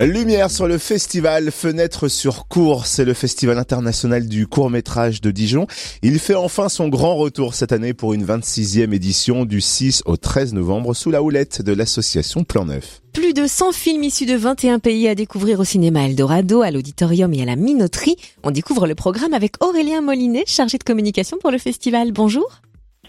Lumière sur le festival Fenêtre sur cours, c'est le festival international du court-métrage de Dijon. Il fait enfin son grand retour cette année pour une 26e édition du 6 au 13 novembre sous la houlette de l'association Plan Neuf. Plus de 100 films issus de 21 pays à découvrir au cinéma Eldorado, à l'auditorium et à la minoterie. On découvre le programme avec Aurélien Molinet, chargé de communication pour le festival. Bonjour.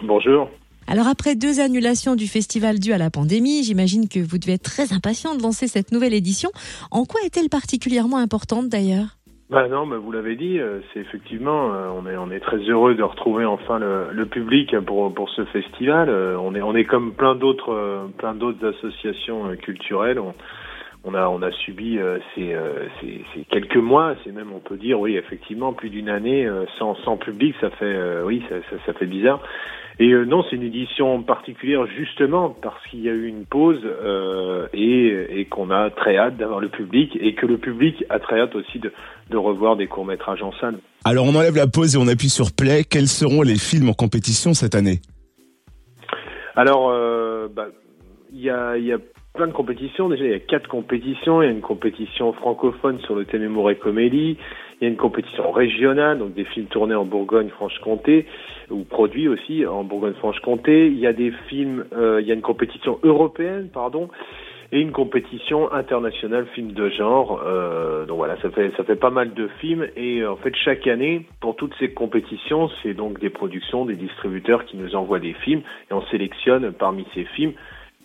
Bonjour. Alors après deux annulations du festival dues à la pandémie, j'imagine que vous devez être très impatient de lancer cette nouvelle édition. En quoi est-elle particulièrement importante d'ailleurs? Bah non, bah vous l'avez dit, euh, c'est effectivement, euh, on est on est très heureux de retrouver enfin le, le public pour pour ce festival. Euh, on est on est comme plein d'autres plein d'autres associations culturelles. On, on a on a subi ces, ces, ces, quelques mois, c'est même on peut dire oui effectivement plus d'une année sans sans public, ça fait oui ça, ça, ça fait bizarre. Et euh, non, c'est une édition particulière justement parce qu'il y a eu une pause euh, et, et qu'on a très hâte d'avoir le public et que le public a très hâte aussi de, de revoir des courts métrages en salle. Alors on enlève la pause et on appuie sur play. Quels seront les films en compétition cette année? Alors, euh, bah, il y a, y a plein de compétitions. Déjà, il y a quatre compétitions. Il y a une compétition francophone sur le thème humour comédie. Il y a une compétition régionale, donc des films tournés en Bourgogne-Franche-Comté ou produits aussi en Bourgogne-Franche-Comté. Il y a des films, euh, il y a une compétition européenne, pardon, et une compétition internationale film de genre. Euh, donc voilà, ça fait ça fait pas mal de films et euh, en fait chaque année pour toutes ces compétitions, c'est donc des productions, des distributeurs qui nous envoient des films et on sélectionne parmi ces films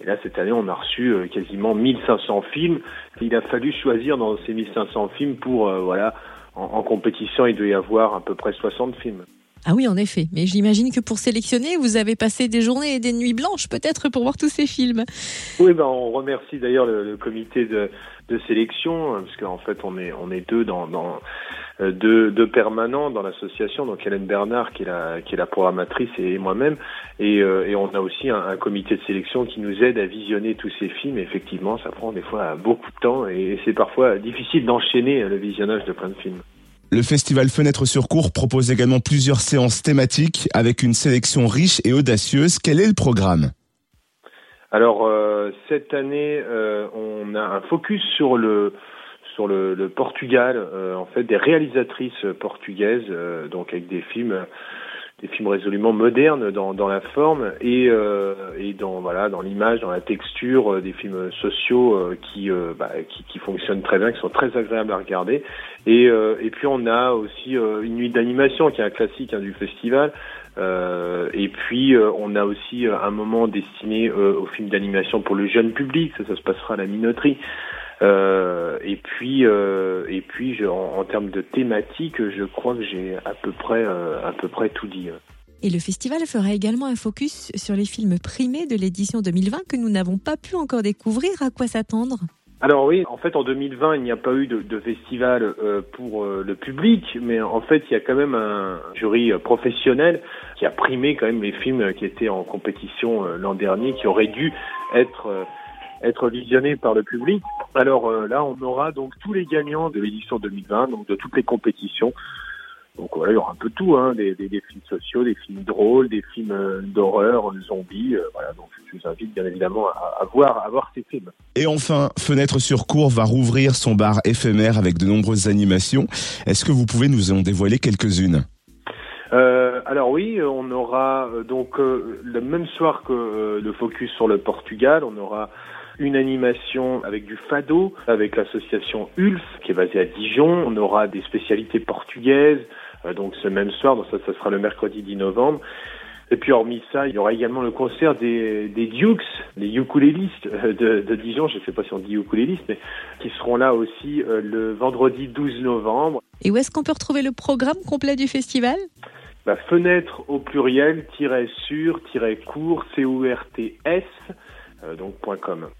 et là, cette année, on a reçu euh, quasiment 1500 films. Il a fallu choisir dans ces 1500 films pour, euh, voilà, en, compétition, il doit y avoir à peu près 60 films. Ah oui, en effet. Mais j'imagine que pour sélectionner, vous avez passé des journées et des nuits blanches peut-être pour voir tous ces films. Oui, ben on remercie d'ailleurs le, comité de, de sélection parce qu'en fait on est on est deux dans, dans euh, deux permanents dans l'association, donc Hélène Bernard qui est la qui est la programmatrice et moi-même, et, euh, et on a aussi un, un, comité de sélection qui nous aide à visionner tous ces films. effectivement, ça prend des fois beaucoup de temps et c'est parfois difficile d'enchaîner le visionnage de plein de films. Le festival Fenêtre sur cours propose également plusieurs séances thématiques avec une sélection riche et audacieuse. Quel est le programme? Alors euh, cette année, euh, on a un focus sur le sur le, Portugal, euh, en fait des réalisatrices portugaises, donc avec des films des films résolument modernes dans, la forme et, euh, et dans voilà dans l'image, dans la texture, euh, des films sociaux euh, qui, euh, bah, qui, qui fonctionnent très bien, qui sont très agréables à regarder. Et, et puis on a aussi une nuit d'animation qui est un classique hein, du festival. et puis on a aussi un moment destiné aux films d'animation pour le jeune public. Ça, ça se passera à la minoterie. Euh, et puis, euh, et puis, je, en, en, termes de thématique, je crois que j'ai à peu près, euh, à peu près tout dit. Et le festival fera également un focus sur les films primés de l'édition 2020 que nous n'avons pas pu encore découvrir. À quoi s'attendre? Alors oui, en fait en 2020 il n'y a pas eu de, de festival euh, pour euh, le public, mais en fait il y a quand même un jury euh, professionnel qui a primé quand même les films qui étaient en compétition l'an dernier, qui auraient dû être être visionnés par le public. Alors euh, là, on aura donc tous les gagnants de l'édition 2020, donc de toutes les compétitions. Donc voilà, il y aura un peu tout, hein, des, des, des films sociaux, des films drôles, des films euh, d'horreur, zombies. Euh, voilà, donc je vous invite bien évidemment à, à, voir, à voir ces films. Et enfin, Fenêtre sur cours va rouvrir son bar éphémère avec de nombreuses animations. Est-ce que vous pouvez nous en dévoiler quelques-unes? Euh, alors oui, on aura donc le même soir que le focus sur le Portugal, on aura une animation avec du fado, avec l'association ULF qui est basée à Dijon. On aura des spécialités portugaises, euh, donc ce même soir, donc ça, ça sera le mercredi 10 novembre. Et puis hormis ça, il y aura également le concert des, des Dukes, les ukulélistes euh, de, de, Dijon, je ne sais pas si on dit ukulélistes, mais qui seront là aussi euh, le vendredi 12 novembre. Et où est-ce qu'on peut retrouver le programme complet du festival? Bah, Fenêtre au pluriel, sur, court, C-O-U-R-T-S, donc point .com.